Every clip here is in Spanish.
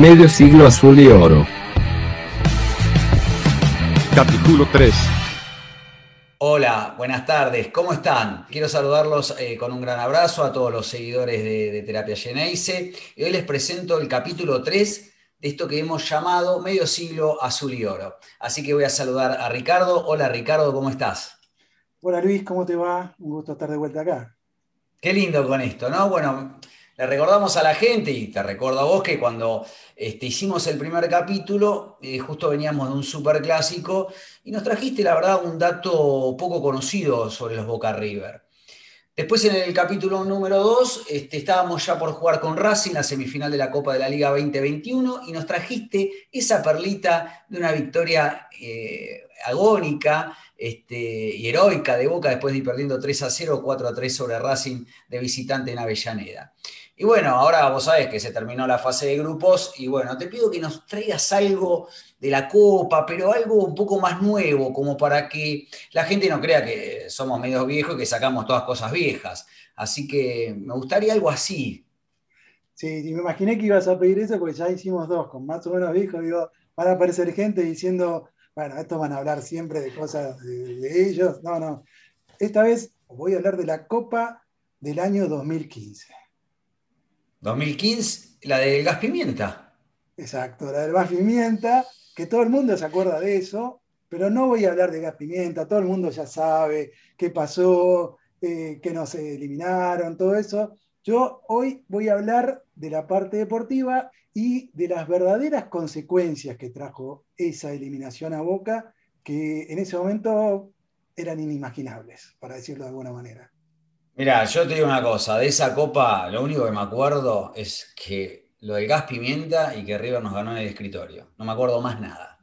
Medio siglo azul y oro. Capítulo 3. Hola, buenas tardes, ¿cómo están? Quiero saludarlos eh, con un gran abrazo a todos los seguidores de, de Terapia Geneise. Y hoy les presento el capítulo 3 de esto que hemos llamado Medio siglo azul y oro. Así que voy a saludar a Ricardo. Hola Ricardo, ¿cómo estás? Hola Luis, ¿cómo te va? Un gusto estar de vuelta acá. Qué lindo con esto, ¿no? Bueno, le recordamos a la gente, y te recuerdo a vos, que cuando este, hicimos el primer capítulo, eh, justo veníamos de un super clásico, y nos trajiste, la verdad, un dato poco conocido sobre los Boca River. Después en el capítulo número 2 este, estábamos ya por jugar con Racing la semifinal de la Copa de la Liga 2021 y nos trajiste esa perlita de una victoria eh, agónica este, y heroica de Boca después de ir perdiendo 3 a 0, 4 a 3 sobre Racing de visitante en Avellaneda. Y bueno, ahora vos sabés que se terminó la fase de grupos y bueno, te pido que nos traigas algo de la Copa, pero algo un poco más nuevo, como para que la gente no crea que somos medios viejos y que sacamos todas cosas viejas. Así que me gustaría algo así. Sí, me imaginé que ibas a pedir eso porque ya hicimos dos, con más o menos viejos, digo, van a aparecer gente diciendo, bueno, estos van a hablar siempre de cosas de, de ellos. No, no. Esta vez voy a hablar de la Copa del año 2015. 2015, la del gas pimienta. Exacto, la del gas pimienta, que todo el mundo se acuerda de eso, pero no voy a hablar de gas pimienta, todo el mundo ya sabe qué pasó, eh, que nos eliminaron, todo eso. Yo hoy voy a hablar de la parte deportiva y de las verdaderas consecuencias que trajo esa eliminación a Boca, que en ese momento eran inimaginables, para decirlo de alguna manera. Mira, yo te digo una cosa, de esa copa lo único que me acuerdo es que lo del gas pimienta y que River nos ganó en el escritorio. No me acuerdo más nada.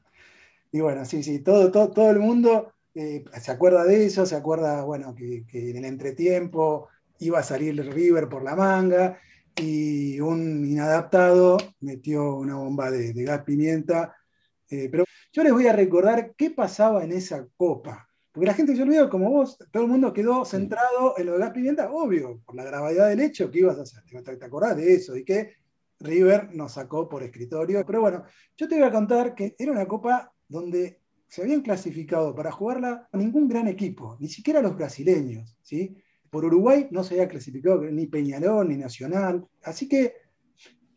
Y bueno, sí, sí, todo, todo, todo el mundo eh, se acuerda de eso, se acuerda, bueno, que, que, en el entretiempo iba a salir River por la manga y un inadaptado metió una bomba de, de gas pimienta. Eh, pero yo les voy a recordar qué pasaba en esa copa. Porque la gente se olvidó, como vos, todo el mundo quedó centrado en lo de gas pimienta, obvio, por la gravedad del hecho, ¿qué ibas a hacer? ¿Te, te acordás de eso? Y que River nos sacó por escritorio. Pero bueno, yo te voy a contar que era una copa donde se habían clasificado para jugarla ningún gran equipo, ni siquiera los brasileños, ¿sí? Por Uruguay no se había clasificado ni Peñarol ni Nacional, así que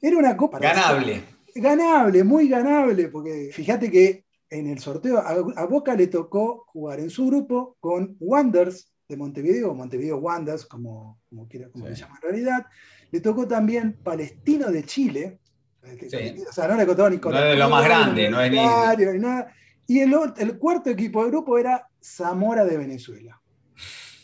era una copa... Ganable. Ganable, muy ganable, porque fíjate que en el sorteo a, a, Boca le tocó jugar en su grupo con Wanders de Montevideo, o Montevideo Wanders, como, como, quiera, como sí. se llama en realidad. Le tocó también Palestino de Chile. Sí. O sea, no le contó ni con No es de lo más grande, no es ni. ni nada. Y el, el, cuarto equipo del grupo era Zamora de Venezuela.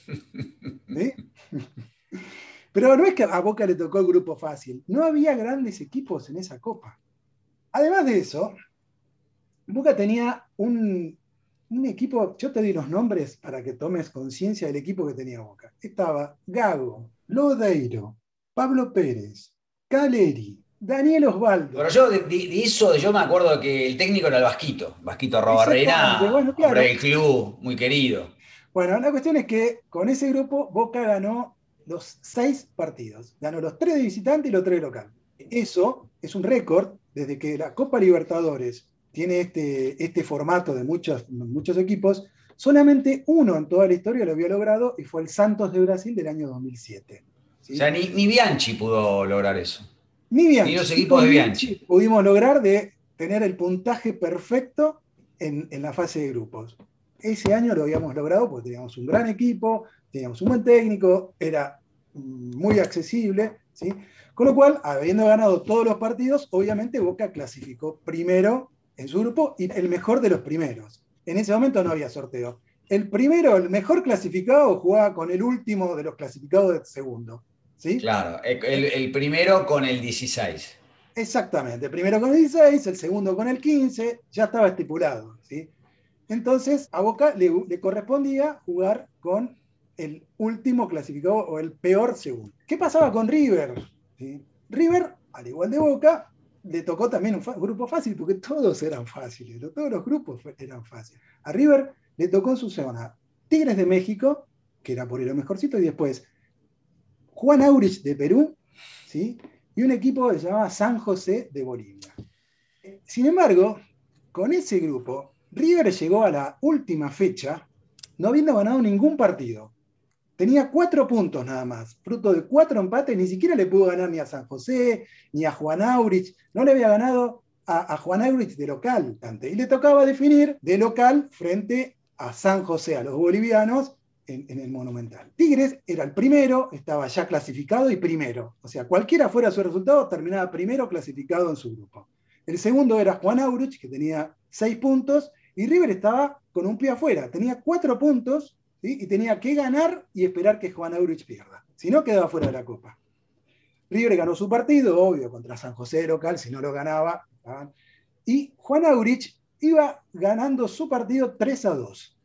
Pero no es que a Boca le tocó el grupo fácil. No había grandes equipos en esa copa. Además de eso, Boca tenía un, un, equipo, yo te di los nombres para que tomes conciencia del equipo que tenía Boca. Estaba Gago, Lodeiro, Pablo Pérez, Caleri, Daniel Osvaldo. Pero yo de, de, eso, yo me acuerdo que el técnico era el Vasquito, Vasquito Robarrena, bueno, claro. el club, muy querido. Bueno, la cuestión es que con ese grupo Boca ganó los seis partidos. Ganó los tres de visitante y los tres de local. Eso es un récord desde que la Copa Libertadores tiene este, este formato de muchos, muchos equipos, solamente uno en toda la historia lo había logrado y fue el Santos de Brasil del año 2007. ¿sí? O sea, ni, ni, Bianchi pudo lograr eso. Ni Bianchi. Ni los equipos de Bianchi. Pudimos lograr de tener el puntaje perfecto en, en, la fase de grupos. Ese año lo habíamos logrado porque teníamos un gran equipo, teníamos un buen técnico, era muy accesible, ¿sí? Con lo cual, habiendo ganado todos los partidos, obviamente Boca clasificó primero en su grupo y el mejor de los primeros. En ese momento no había sorteo. El primero, el mejor clasificado, jugaba con el último de los clasificados de segundo. ¿sí? Claro, el, el primero con el 16. Exactamente, el primero con el 16, el segundo con el 15, ya estaba estipulado. ¿sí? Entonces, a Boca le, correspondía jugar con el último clasificado o el peor segundo. ¿Qué pasaba con River? River, al igual de Boca, le tocó también un grupo fácil, porque todos eran fáciles, todos los grupos eran fáciles. A River le tocó en su zona Tigres de México, que era por ir lo mejorcito, y después Juan Aurich de Perú, ¿sí? y un equipo que se llamaba San José de Bolivia. Sin embargo, con ese grupo, River llegó a la última fecha no habiendo ganado ningún partido. Tenía cuatro puntos nada más, fruto de cuatro empates, ni siquiera le pudo ganar ni a San José, ni a Juan Aurich, no le había ganado a, Juan Aurich de local antes, y le tocaba definir de local frente a San José, a los bolivianos, en, en, el Monumental. Tigres era el primero, estaba ya clasificado y primero. O sea, cualquiera fuera su resultado, terminaba primero clasificado en su grupo. El segundo era Juan Aurich, que tenía seis puntos, y River estaba con un pie afuera. Tenía cuatro puntos y tenía que ganar y esperar que Juan Aurich pierda. Si no, quedaba fuera de la Copa. River ganó su partido, obvio, contra San José local, si no lo ganaba. Y Juan Aurich iba ganando su partido 3 a 2.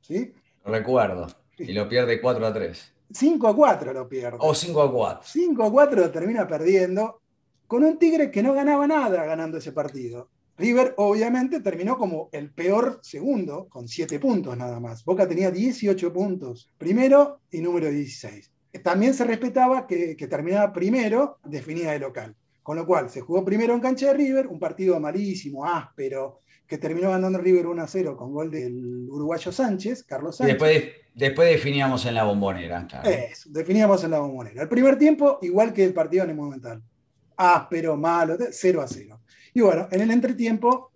¿Sí? Recuerdo. Y lo pierde 4 a 3. 5 a 4 lo pierde. O 5 a 4. 5 a 4 lo termina perdiendo con un Tigre que no ganaba nada ganando ese partido. River obviamente terminó como el peor segundo, con 7 puntos nada más. Boca tenía 18 puntos, primero y número 16. También se respetaba que, terminaba primero, definida de local. Con lo cual, se jugó primero en cancha de River, un partido malísimo, áspero, que terminó ganando River 1 a 0 con gol del uruguayo Sánchez, Carlos Sánchez. Después, después definíamos en la bombonera. Eso, definíamos en la bombonera. El primer tiempo, igual que el partido en el Monumental. Áspero, malo, 0 a 0. Y bueno, en el entretiempo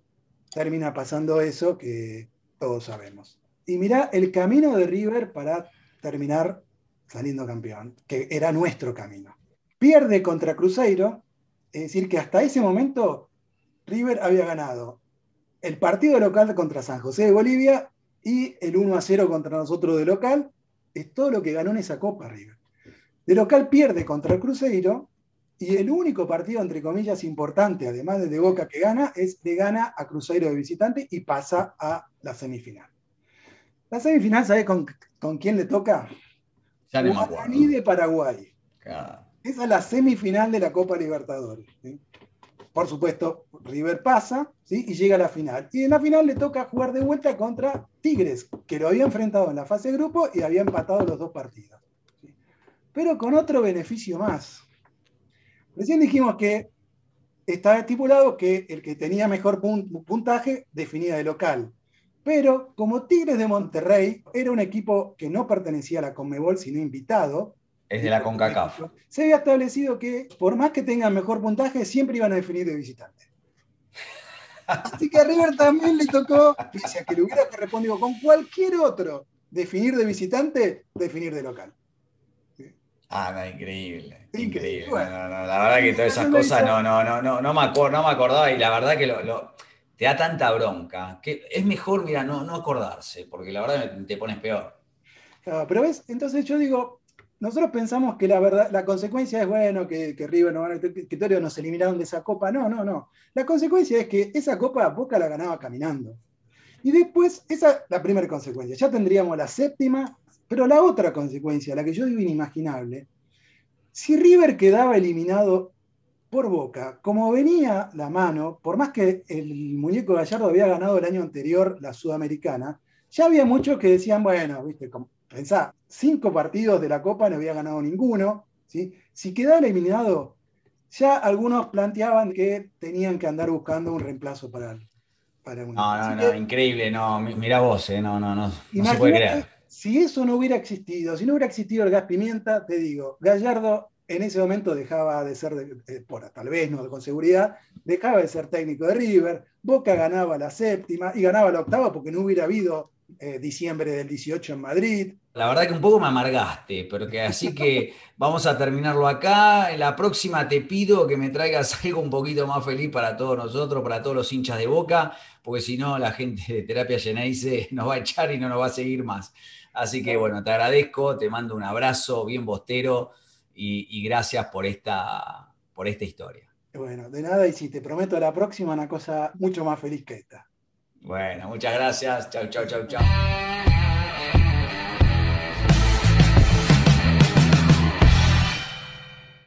termina pasando eso que todos sabemos. Y mira el camino de River para terminar saliendo campeón, que era nuestro camino. Pierde contra Cruzeiro, es decir, que hasta ese momento River había ganado el partido local contra San José de Bolivia y el 1 a 0 contra nosotros de local. Es todo lo que ganó en esa Copa River. De local pierde contra el Cruzeiro y el único partido, entre comillas, importante, además de de Boca que gana, es de gana a Cruzeiro de visitante y pasa a la semifinal. La semifinal, ¿sabes con, quién le toca? Ya no Guaraní de Paraguay. Esa es la semifinal de la Copa Libertadores. Por supuesto, River pasa ¿sí? y llega a la final. Y en la final le toca jugar de vuelta contra Tigres, que lo había enfrentado en la fase de grupo y había empatado los dos partidos. Pero con otro beneficio más. Recién dijimos que estaba estipulado que el que tenía mejor puntaje definía de local. Pero como Tigres de Monterrey era un equipo que no pertenecía a la Conmebol, sino invitado. Es de la CONCACAF. Se había establecido que por más que tengan mejor puntaje, siempre iban a definir de visitante. Así que a River también le tocó, pese a que le hubiera respondido con cualquier otro, definir de visitante, definir de local. Ah, no, increíble. Increíble. la verdad que todas esas cosas no, no, no, no, no, me no me acordaba y la verdad que lo, te da tanta bronca que es mejor, mira, no, no acordarse, porque la verdad te pones peor. pero ves, entonces yo digo, nosotros pensamos que la verdad, la consecuencia es bueno, que, que River no a que nos eliminaron de esa copa. No, no, no. La consecuencia es que esa copa Boca la ganaba caminando. Y después, esa es la primera consecuencia. Ya tendríamos la séptima pero la otra consecuencia, la que yo digo inimaginable, si River quedaba eliminado por Boca, como venía la mano, por más que el muñeco Gallardo había ganado el año anterior la Sudamericana, ya había muchos que decían, bueno, viste, pensá, cinco partidos de la Copa no había ganado ninguno, ¿sí? si quedaba eliminado, ya algunos planteaban que tenían que andar buscando un reemplazo para, para un... No, no, no, increíble, no, mira vos, eh, no, no, no, no se puede creer si eso no hubiera existido, si no hubiera existido el gas pimienta, te digo, Gallardo en ese momento dejaba de ser, por, tal vez no con seguridad, dejaba de ser técnico de River, Boca ganaba la séptima y ganaba la octava porque no hubiera habido eh, diciembre del 18 en Madrid. La verdad que un poco me amargaste, porque así que vamos a terminarlo acá. En la próxima te pido que me traigas algo un poquito más feliz para todos nosotros, para todos los hinchas de Boca, porque si no la gente de Terapia Geneise nos va a echar y no nos va a seguir más. Así que bueno, te agradezco, te mando un abrazo bien bostero y, gracias por esta, por esta historia. Bueno, de nada, y si te prometo la próxima una cosa mucho más feliz que esta. Bueno, muchas gracias. Chau, chau, chau, chau.